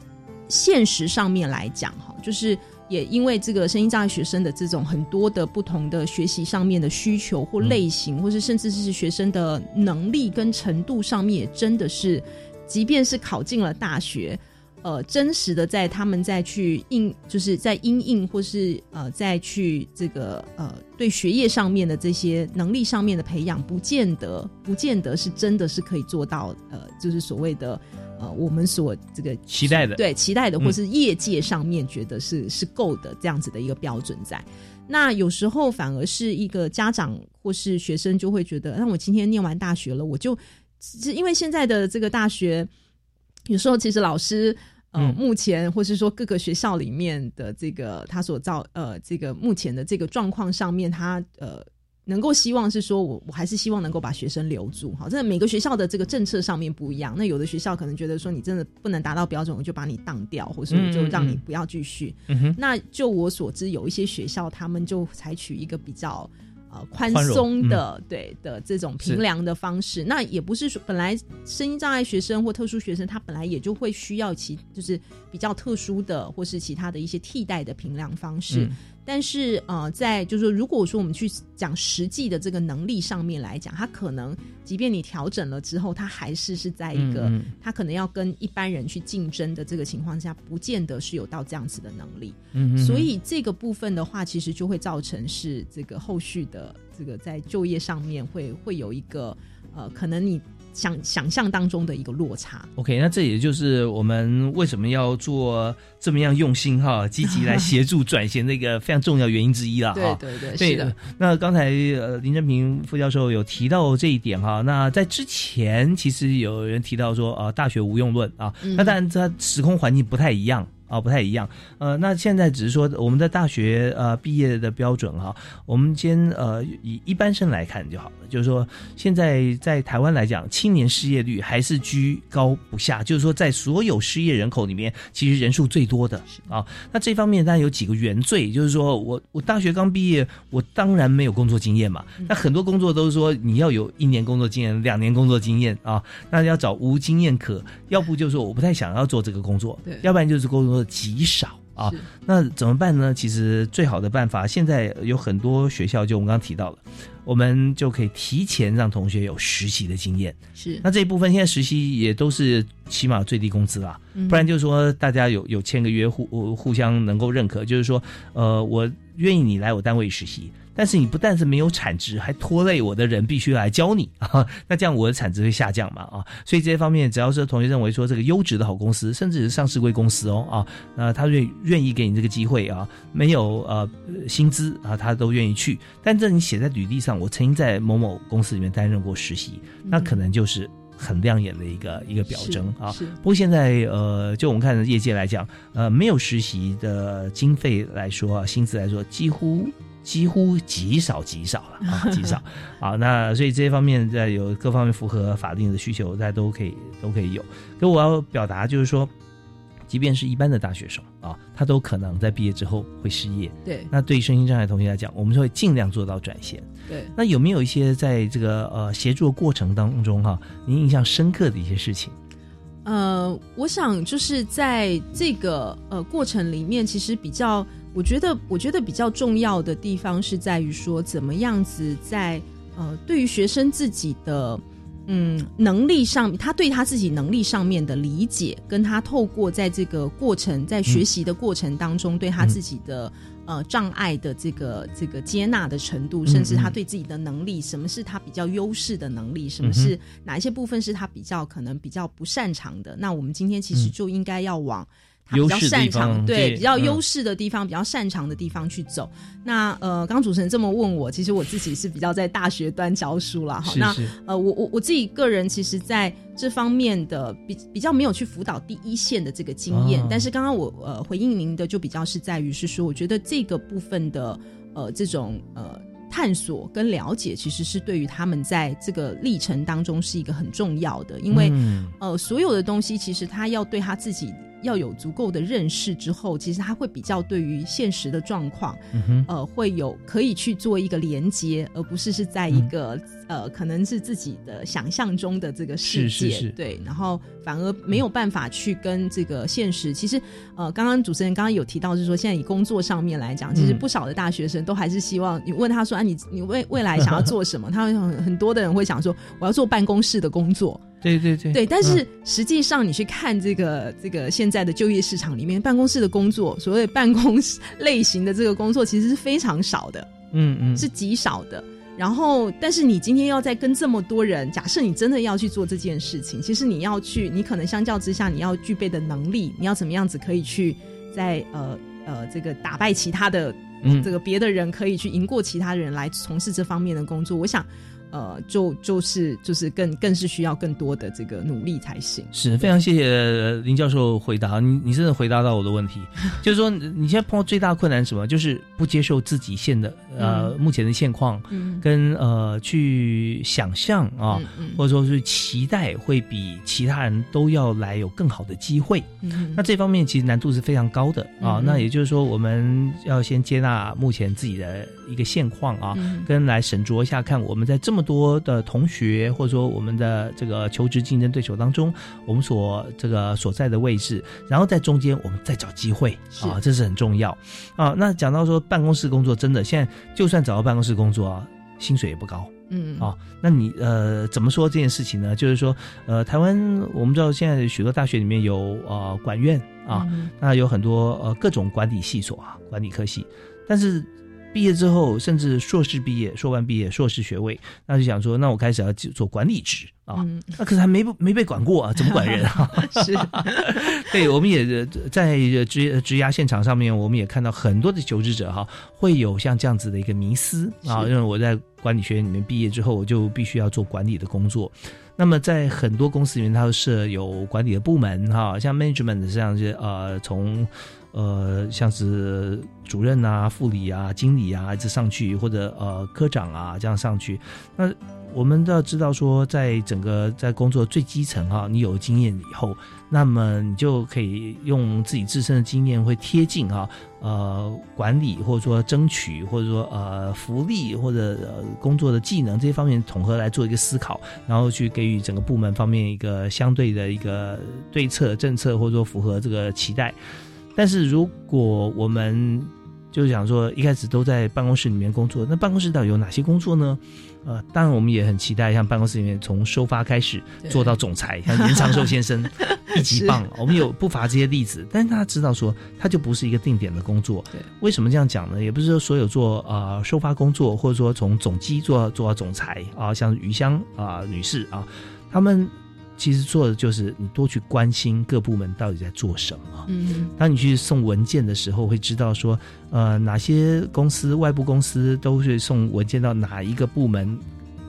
现实上面来讲哈，就是。也因为这个身心障碍学生的这种很多的不同的学习上面的需求或类型，或是甚至是学生的能力跟程度上面，也真的是，即便是考进了大学，呃，真实的在他们再去应，就是在因应或是呃再去这个呃对学业上面的这些能力上面的培养，不见得不见得是真的是可以做到呃，就是所谓的呃我们所这个期待的对期待的，嗯或是业界上面觉得是是够的这样子的一个标准在。那有时候反而是一个家长或是学生就会觉得，那我今天念完大学了，我就只因为现在的这个大学，有时候其实老师。呃，嗯目前或是说各个学校里面的这个他所造呃这个目前的这个状况上面，他呃能够希望是说我我还是希望能够把学生留住，好，这每个学校的这个政策上面不一样。那有的学校可能觉得说你真的不能达到标准，我就把你当掉，或是我就让你不要继续。那就我所知，有一些学校他们就采取一个比较呃宽松的、对的这种评量的方式。那也不是说本来声音障碍学生或特殊学生，他本来也就会需要其就是比较特殊的或是其他的一些替代的评量方式。嗯但是呃，在就是说，如果说我们去讲实际的这个能力上面来讲，他可能即便你调整了之后，他还是是在一个、嗯嗯他可能要跟一般人去竞争的这个情况下，不见得是有到这样子的能力。嗯所以这个部分的话，其实就会造成是这个后续的这个在就业上面会会有一个呃，可能你想想象当中的一个落差。OK，那这也就是我们为什么要做这么样用心哈，积极来协助转型的一个非常重要原因之一了哈。对对是的。那刚才呃林正平副教授有提到这一点哈，那在之前其实有人提到说呃大学无用论啊，嗯那当然它时空环境不太一样。啊，不太一样。呃，那现在只是说我们的大学呃毕业的标准哈，我们先呃以一般生来看就好了。就是说，现在在台湾来讲，青年失业率还是居高不下，就是说在所有失业人口里面，其实人数最多的啊。那这方面当然有几个原罪，就是说我我大学刚毕业，我当然没有工作经验嘛。那很多工作都是说你要有一年工作经验、两年工作经验啊，那要找无经验可，要不就是说我不太想要做这个工作，对要不然就是工作极少。啊，那怎么办呢？其实最好的办法，现在有很多学校，就我们刚刚提到了，我们就可以提前让同学有实习的经验。是那这一部分现在实习也都是起码最低工资啦，嗯不然就是说大家有有签个约互互相能够认可，就是说呃我愿意你来我单位实习，但是你不但是没有产值，还拖累我的人必须来教你。啊，那这样我的产值会下降嘛啊，所以这些方面只要是同学认为说这个优质的好公司，甚至是上市贵公司哦啊，那他愿愿意给你这个机会啊，没有呃薪资啊，他都愿意去，但这你写在履历上，我曾经在某某公司里面担任过实习，那可能就是。很亮眼的一个一个表征啊不过现在呃，就我们看业界来讲，呃，没有实习的经费来说，薪资来说，几乎几乎极少极少了啊，极少啊。那所以这些方面在有各方面符合法定的需求，大家都可以都可以有。可我要表达就是说，即便是一般的大学生啊，他都可能在毕业之后会失业。对那对于身心障碍同学来讲，我们就会尽量做到转型。对那有没有一些在这个呃协助的过程当中哈、您印象深刻的一些事情？呃，我想就是在这个呃过程里面，其实比较，我觉得我觉得比较重要的地方是在于说，怎么样子在呃对于学生自己的嗯能力上，他对他自己能力上面的理解，跟他透过在这个过程在学习的过程当中，对他自己的。呃，障碍的这个这个接纳的程度，嗯甚至他嗯。对自己的能力，什么是他比较优势的能力，什么是哪一些部分是他比较可能比较不擅长的？那我们今天其实嗯。就应该要往他比较擅长，对比较优势的地方、比较擅长的地方去走。那呃，刚刚主持人这么问我，其实我自己是比较在大学端教书啦。哈。那呃，我我我自己个人其实在这方面的比比较没有去辅导第一线的这个经验，哦但是刚刚我呃回应您的就比较是在于是说，我觉得这个部分的呃这种呃。探索跟了解其实是对于他们在这个历程当中是一个很重要的，因为、嗯呃所有的东西其实他要对他自己要有足够的认识之后，其实他会比较对于现实的状况，嗯哼呃会有可以去做一个连接，而不是是在一个、嗯呃可能是自己的想象中的这个世界，是是是对，然后反而没有办法去跟这个现实。其实呃，刚刚主持人刚刚有提到是说，现在以工作上面来讲，其实嗯不少的大学生都还是希望你问他说啊，你你未未来想要 做什么？他会很很多的人会想说，我要做办公室的工作。对对对对，但是嗯实际上你去看这个这个现在的就业市场里面，办公室的工作，所谓办公室类型的这个工作，其实是非常少的，嗯嗯，是极少的。然后，但是你今天要再跟这么多人，假设你真的要去做这件事情，其实你要去，你可能相较之下，你要具备的能力，你要怎么样子可以去在呃呃这个打败其他的嗯这个别的人，可以去赢过其他人来从事这方面的工作。我想，呃，就就是就是更更是需要更多的这个努力才行。是非常谢谢林教授回答，你你真的回答到我的问题，就是说你你现在碰到最大困难是什么？就是不接受自己现的呃、嗯目前的现况，嗯跟呃去想象啊，或者说是期待会比其他人都要来有更好的机会。嗯那这方面其实难度是非常高的啊。嗯那也就是说，我们要先接纳目前自己的一个现况啊，嗯跟来审酌一下，看我们在这么多的同学或者说我们的这个求职竞争对手当中，我们所这个所在的位置，然后在中间我们再找机会啊，这是很重要啊。那讲到说办公室工作，真的现在就算找到办公室工作啊，薪水也不高。嗯啊，那你呃怎么说这件事情呢？就是说，呃，台湾我们知道现在许多大学里面有呃管院啊，嗯那有很多呃各种管理系所啊，管理科系，但是毕业之后，甚至硕士毕业、硕班毕业、硕士学位，那就想说，那我开始要做管理职啊，嗯那可是还没没被管过啊，怎么管人啊？是，对，我们也呃在职职涯现场上面，我们也看到很多的求职者哈，会有像这样子的一个迷思啊，因为我在管理学院里面毕业之后，我就必须要做管理的工作。那么在很多公司里面，它都设有管理的部门哈，像 management 这样是呃从呃像是主任啊、副理啊、经理啊一直上去，或者呃科长啊这样上去。那我们都要知道说，在整个在工作最基层哈，你有经验以后，那么你就可以用自己自身的经验，会贴近哈呃管理或者说争取或者说呃福利或者呃工作的技能这些方面统合来做一个思考，然后去给予整个部门方面一个相对的一个对策政策，或者说符合这个期待。但是如果我们就是想说一开始都在办公室里面工作，那办公室到底有哪些工作呢？呃，当然我们也很期待，像办公室里面从收发开始做到总裁，像严长寿先生 一级棒，我们有不乏这些例子。但是大家知道说，它就不是一个定点的工作。对，为什么这样讲呢？也不是说所有做呃收发工作，或者说从总机做做到总裁啊，像余香啊、女士啊，他们其实做的就是你多去关心各部门到底在做什么。嗯当你去送文件的时候，会知道说，呃，哪些公司、外部公司都是送文件到哪一个部门、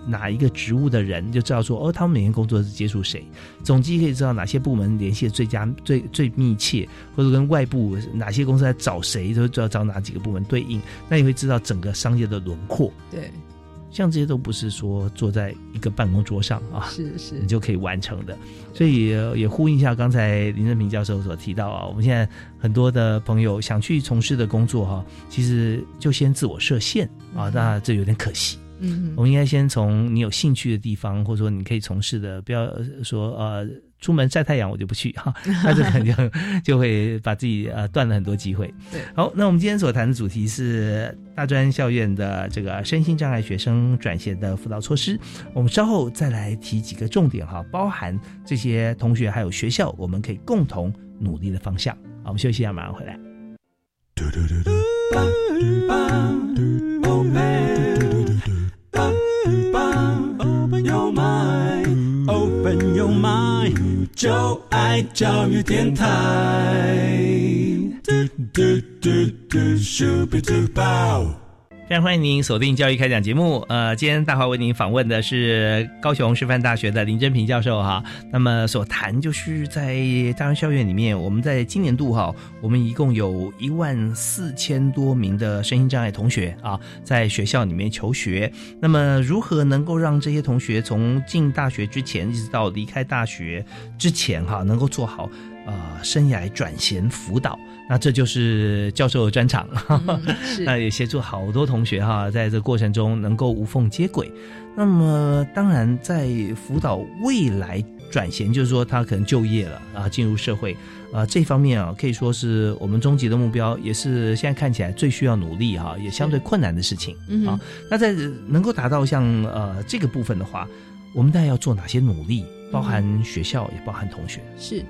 哪一个职务的人，就知道说，哦，他们每天工作是接触谁。总机可以知道哪些部门联系的最佳、最最密切，或者跟外部哪些公司在找谁，都知道找哪几个部门对应。那你会知道整个商业的轮廓。对，像这些都不是说坐在一个办公桌上啊，是是你就可以完成的。所以呃也呼应一下刚才林正平教授所提到啊，我们现在很多的朋友想去从事的工作哈、其实就先自我设限啊，那这有点可惜。嗯我们应该先从你有兴趣的地方，或者说你可以从事的，不要呃说呃出门晒太阳我就不去哈，那这肯定就就会把自己呃断了很多机会。对，好，那我们今天所谈的主题是大专校院的这个身心障碍学生转学的辅导措施，我们稍后再来提几个重点哈，包含这些同学还有学校，我们可以共同努力的方向。好，我们休息一下，马上回来。Open 就爱教育电台。嘟嘟嘟嘟，Super Duper。非常欢迎您锁定教育开讲节目。呃，今天大华为您访问的是高雄师范大学的林真平教授哈。那么所谈就是在大专校院里面，我们在今年度哈，我们一共有一万四千多名的身心障碍同学啊，在学校里面求学。那么如何能够让这些同学从进大学之前，一直到离开大学之前哈，能够做好呃生涯转衔辅导？那这就是教授的专长。是 那也协助好多同学哈，在这过程中能够无缝接轨。那么，当然在辅导未来转型，就是说他可能就业了啊，进入社会啊这方面啊，可以说是我们终极的目标，也是现在看起来最需要努力哈，也相对困难的事情嗯啊。那在能够达到像呃这个部分的话，我们大概要做哪些努力？包含学校，也包含同学。是。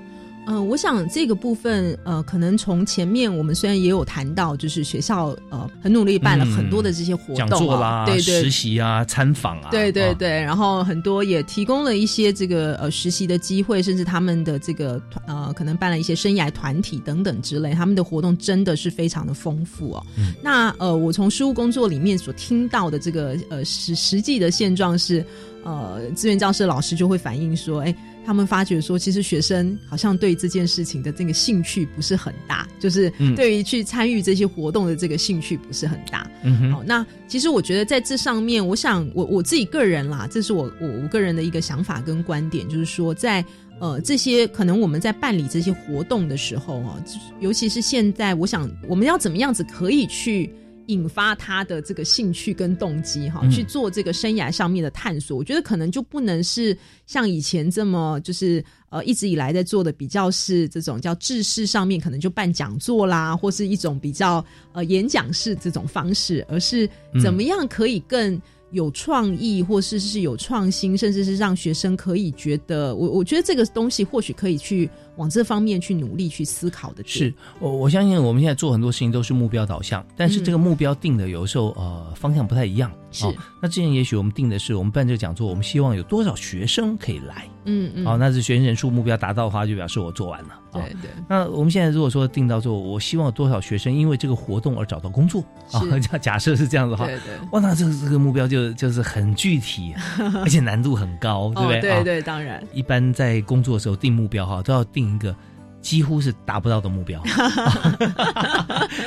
嗯、我想这个部分，呃，可能从前面我们虽然也有谈到，就是学校呃很努力办了很多的这些活动、啊讲座啦、对对实习啊、参访啊，啊对对对，然后很多也提供了一些这个呃实习的机会，甚至他们的这个团呃可能办了一些生涯团体等等之类，他们的活动真的是非常的丰富哦。嗯那呃，我从事务工作里面所听到的这个呃实实际的现状是，呃，资源教室老师就会反映说，哎。他们发觉说，其实学生好像对这件事情的这个兴趣不是很大，就是嗯对于去参与这些活动的这个兴趣不是很大。好，那其实我觉得在这上面，我想我我自己个人啦，这是我我我个人的一个想法跟观点，就是说在。呃，这些可能我们在办理这些活动的时候啊，尤其是现在，我想我们要怎么样子可以去引发他的这个兴趣跟动机哈，嗯去做这个生涯上面的探索。我觉得可能就不能是像以前这么就是呃一直以来在做的比较是这种叫知识上面可能就办讲座啦，或是一种比较呃演讲式这种方式，而是怎么样可以更。有创意，或是是有创新，甚至是让学生可以觉得，我我觉得这个东西或许可以去往这方面去努力去思考的。是我我相信我们现在做很多事情都是目标导向，但是这个目标定的有时候呃方向不太一样。是哦那之前也许我们定的是我们办这个讲座，我们希望有多少学生可以来。嗯嗯，好、那是学生人数目标达到的话，就表示我做完了。啊对对。那我们现在如果说定到做，我希望有多少学生因为这个活动而找到工作啊？是假假设是这样子哈，对对哇，那这个这个目标就就是很具体，而且难度很高，对不对？对，当然。一般在工作的时候定目标哈，都要定一个几乎是达不到的目标。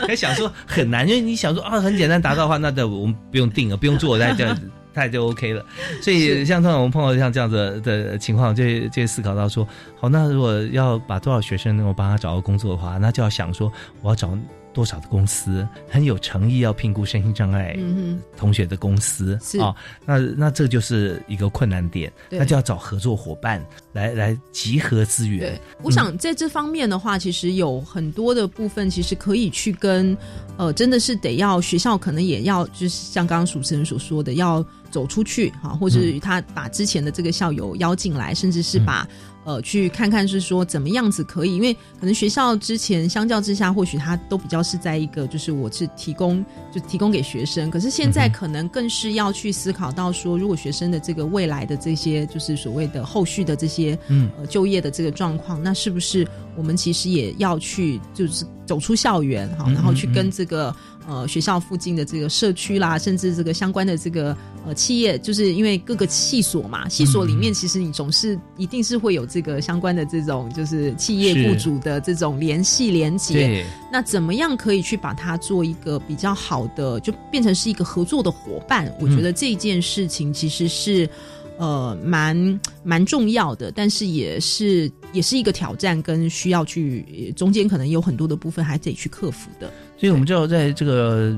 还想说很难，因为你想说啊很简单达到的话，那的我们不用定了，不用做，那这样子。那就 OK 了，所以像通常我们碰到像这样子的情况，就就思考到说，好，那如果要把多少学生能够帮他找到工作的话，那就要想说，我要找多少的公司很有诚意要评估身心障碍嗯同学的公司是。啊、那那这就是一个困难点，那就要找合作伙伴来来集合资源。对。，我想在这方面的话，其实有很多的部分，其实可以去跟呃，真的是得要学校可能也要，就是像刚刚主持人所说的，要走出去哈，或者嗯。他把之前的这个校友邀进来，甚至是把。呃，去看看是说怎么样子可以，因为可能学校之前相较之下，或许他都比较是在一个就是我是提供就提供给学生，可是现在可能更是要去思考到说，如果学生的这个未来的这些就是所谓的后续的这些嗯。呃就业的这个状况，那是不是我们其实也要去就是走出校园哈，嗯然后去嗯。跟这个呃学校附近的这个社区啦，甚至这个相关的这个呃企业，就是因为各个系所嘛，系所里面其实你总是一定是会有这个相关的这种就是企业雇主的这种联系连接。那怎么样可以去把它做一个比较好的，就变成是一个合作的伙伴？我觉得这件事情其实是。呃，蛮蛮重要的，但是也是也是一个挑战，跟需要去呃中间可能有很多的部分还得去克服的。所以我们知道，在这个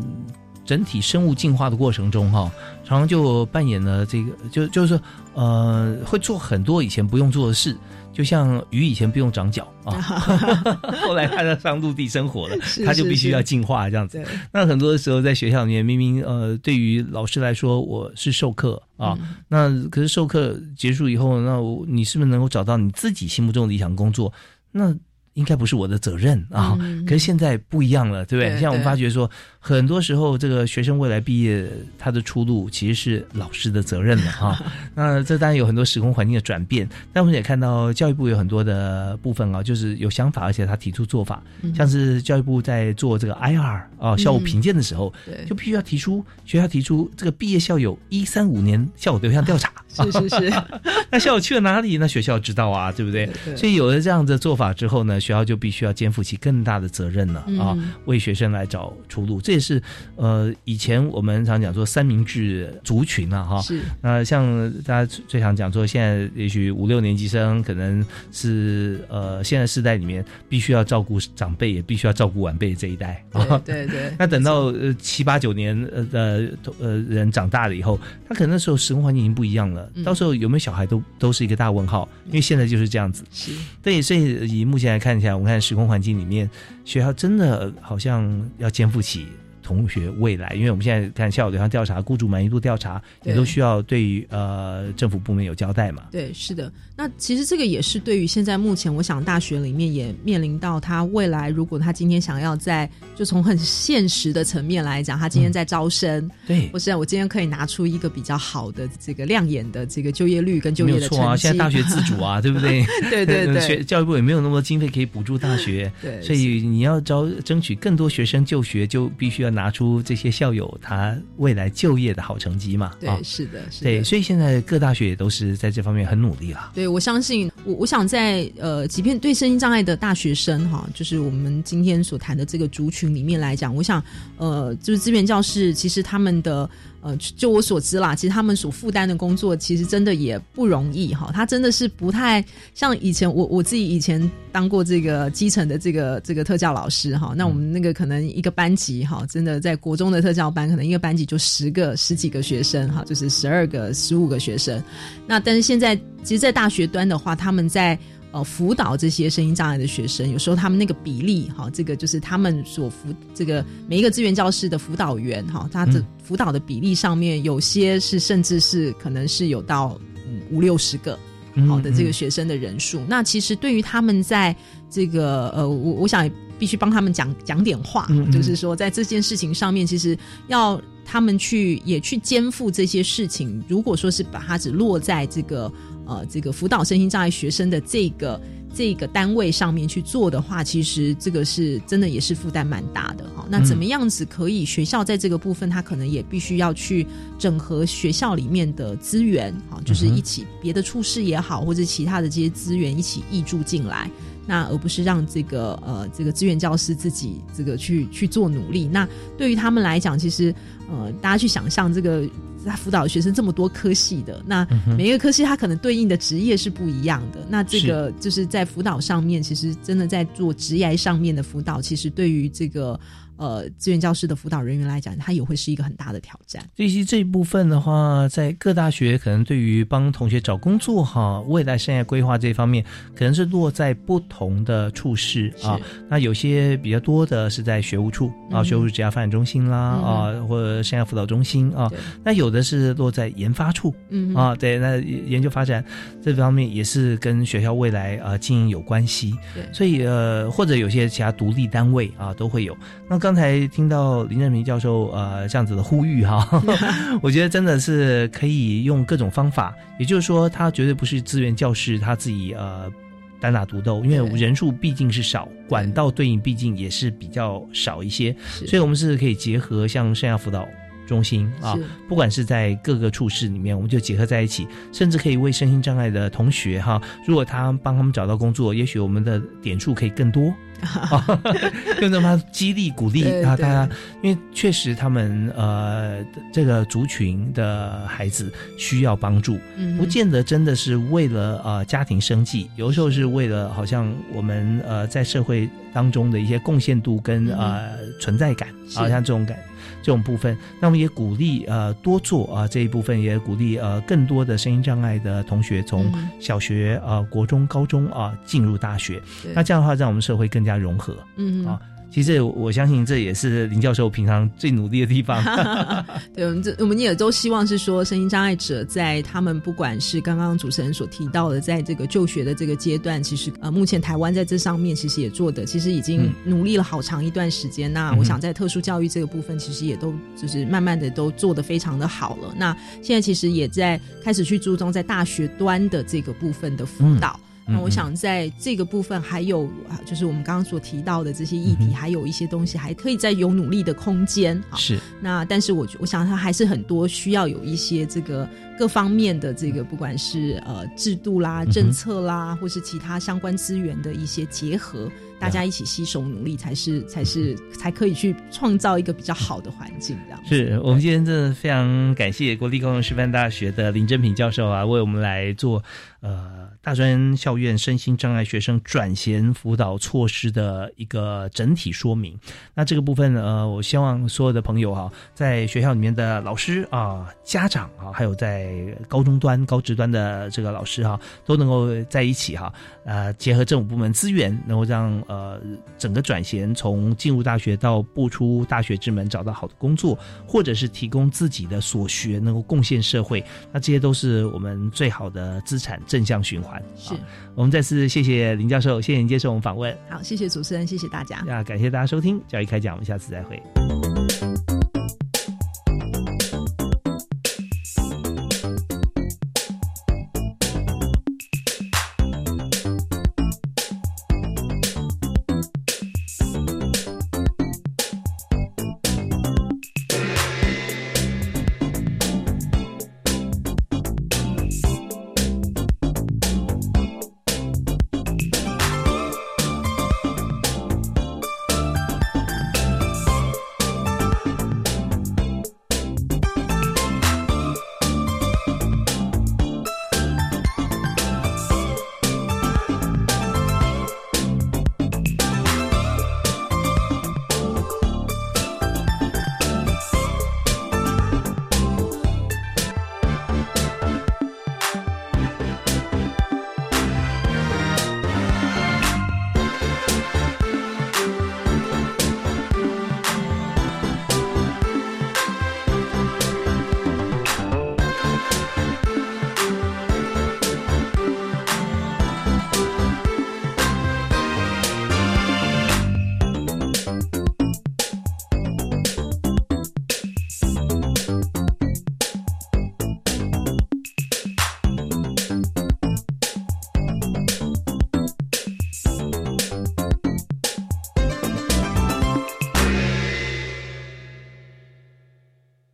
整体生物进化的过程中，哈，常常就扮演了这个，就就是说，呃，会做很多以前不用做的事，就像鱼以前不用长脚啊，后来它要上陆地生活了，它就必须要进化这样子。那很多的时候在学校里面，明明呃，对于老师来说，我是授课啊，嗯那可是授课结束以后，那我你是不是能够找到你自己心目中的理想工作？那应该不是我的责任啊。嗯可是现在不一样了，对不对？现在我们发觉说，很多时候这个学生未来毕业，他的出路其实是老师的责任了哈。那这当然有很多时空环境的转变，但我们也看到教育部有很多的部分啊，就是有想法，而且他提出做法，嗯像是教育部在做这个 IR 啊校务评鉴的时候，就必须要提出学校提出这个毕业校友一三五年校友对象调查。是 是是，那校友去了哪里？那学校知道啊，对不对？所以有了这样的做法之后呢，学校就必须要肩负起更大的责任了、啊嗯，为学生来找出路。这也是呃，以前我们常讲说三明治族群啊，哈。是那像大家最常讲说，现在也许五六年级生可能是呃，现在世代里面必须要照顾长辈，也必须要照顾晚辈这一代啊。对对对 那等到呃七八九年呃的呃人长大了以后，他可能那时候时空环境已经不一样了，嗯到时候有没有小孩都都是一个大问号，因为现在就是这样子。是对，所以以目前来看起来，我们看时空环境里面，学校真的好像要肩负起。同学未来，因为我们现在看校友调查、雇主满意度调查，也都需要对于呃政府部门有交代嘛。对，是的。那其实这个也是对于现在目前，我想大学里面也面临到他未来，如果他今天想要在就从很现实的层面来讲，他今天在招生，对，或是我今天可以拿出一个比较好的这个亮眼的这个就业率跟就业的成绩。没错啊，现在大学 自主啊，对不对？对对对学 教育部也没有那么多经费可以补助大学，对所以你要招争取更多学生就学，就必须要拿出这些校友他未来就业的好成绩嘛。对，啊是的，是的。对，所以现在各大学也都是在这方面很努力了。对，我相信我我想在呃，即便对身心障碍的大学生哈，就是我们今天所谈的这个族群里面来讲，我想呃，就是资源教室，其实他们的呃，就我所知啦，其实他们所负担的工作，其实真的也不容易哈。他真的是不太像以前我我自己以前当过这个基层的这个这个特教老师哈。那我们那个可能一个班级哈，真的在国中的特教班，可能一个班级就十个十几个学生哈，就是十二个十五个学生。那但是现在，其实，在大学端的话，他们在呃辅导这些声音障碍的学生，有时候他们那个比例哈，这个就是他们所辅这个每一个资源教师的辅导员哈，他的辅导的比例上面，有些是甚至是可能是有到五六十个好的这个学生的人数。那其实对于他们在这个呃，我我想必须帮他们讲讲点话，就是说在这件事情上面，其实要。他们去也去肩负这些事情。如果说是把它只落在这个呃这个辅导身心障碍学生的这个这个单位上面去做的话，其实这个是真的也是负担蛮大的哈。那怎么样子可以学校在这个部分，他可能也必须要去整合学校里面的资源哈，就是一起别的处室也好，或者其他的这些资源一起挹注进来。那而不是让这个呃这个志愿教师自己这个去去做努力。那对于他们来讲，其实呃大家去想象这个他辅导学生这么多科系的，那每一个科系他可能对应的职业是不一样的。那这个就是在辅导上面，其实真的在做职业上面的辅导，其实对于这个。呃，资源教师的辅导人员来讲，他也会是一个很大的挑战。以及这一部分的话，在各大学可能对于帮同学找工作哈，未来生涯规划这方面，可能是落在不同的处室啊。那有些比较多的是在学务处啊，学务职业发展中心啦啊，或者生涯辅导中心啊。那有的是落在研发处嗯啊，对，那研究发展这方面也是跟学校未来啊经营有关系。对，所以呃，或者有些其他独立单位啊都会有。那刚才听到林正平教授呃这样子的呼吁哈，我觉得真的是可以用各种方法，也就是说他绝对不是资源教师他自己呃单打独斗，因为人数毕竟是少，管道对应毕竟也是比较少一些，所以我们是可以结合像生涯辅导中心啊，不管是在各个处室里面，我们就结合在一起，甚至可以为身心障碍的同学哈，如果他帮他们找到工作，也许我们的点数可以更多。用这么激励鼓励啊，大家，因为确实他们呃这个族群的孩子需要帮助，不见得真的是为了呃家庭生计，有时候是为了好像我们呃在社会当中的一些贡献度跟呃存在感，好像这种感。这种部分，那我们也鼓励呃多做啊这一部分，也鼓励呃更多的声音障碍的同学从小学啊、国中、高中啊进入大学，那这样的话，让我们社会更加融合，嗯。啊。其实我相信这也是林教授平常最努力的地方。对，我们这我们也都希望是说，声音障碍者在他们不管是刚刚主持人所提到的，在这个就学的这个阶段，其实呃，目前台湾在这上面其实也做的，其实已经努力了好长一段时间。那我想在特殊教育这个部分，其实也都就是慢慢的都做的非常的好了。那现在其实也在开始去注重在大学端的这个部分的辅导。那我想在这个部分，还有啊，就是我们刚刚所提到的这些议题，还有一些东西还可以再有努力的空间。是。那但是我我想它还是很多需要有一些这个各方面的这个，不管是呃制度啦、政策啦，或是其他相关资源的一些结合。大家一起携手努力，才是才是才可以去创造一个比较好的环境。这样是我们今天真的非常感谢国立高雄师范大学的林真平教授啊，为我们来做呃大专校院身心障碍学生转衔辅导措施的一个整体说明。那这个部分呃，我希望所有的朋友哈，在学校里面的老师啊、家长啊，还有在高中端、高职端的这个老师哈，都能够在一起哈，呃，结合政府部门资源，能够让。呃，整个转衔从进入大学到步出大学之门，找到好的工作，或者是提供自己的所学，能够贡献社会，那这些都是我们最好的资产，正向循环。是我们再次谢谢林教授，谢谢您接受我们访问。好，谢谢主持人，谢谢大家。那感谢大家收听教育开讲，我们下次再会。